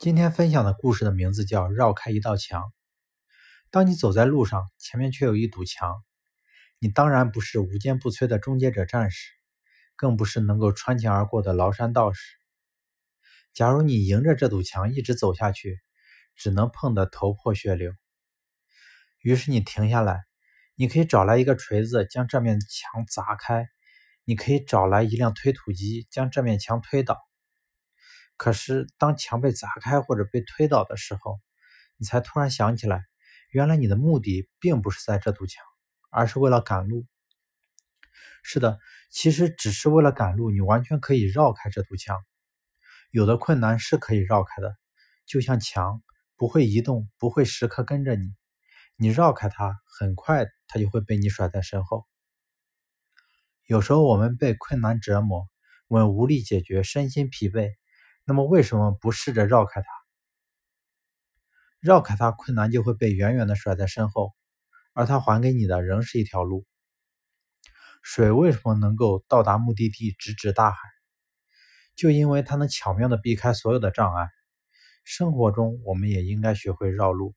今天分享的故事的名字叫《绕开一道墙》。当你走在路上，前面却有一堵墙，你当然不是无坚不摧的终结者战士，更不是能够穿墙而过的崂山道士。假如你迎着这堵墙一直走下去，只能碰得头破血流。于是你停下来，你可以找来一个锤子将这面墙砸开，你可以找来一辆推土机将这面墙推倒。可是，当墙被砸开或者被推倒的时候，你才突然想起来，原来你的目的并不是在这堵墙，而是为了赶路。是的，其实只是为了赶路，你完全可以绕开这堵墙。有的困难是可以绕开的，就像墙不会移动，不会时刻跟着你。你绕开它，很快它就会被你甩在身后。有时候我们被困难折磨，我们无力解决，身心疲惫。那么为什么不试着绕开它？绕开它，困难就会被远远的甩在身后，而它还给你的仍是一条路。水为什么能够到达目的地，直指大海？就因为它能巧妙的避开所有的障碍。生活中，我们也应该学会绕路。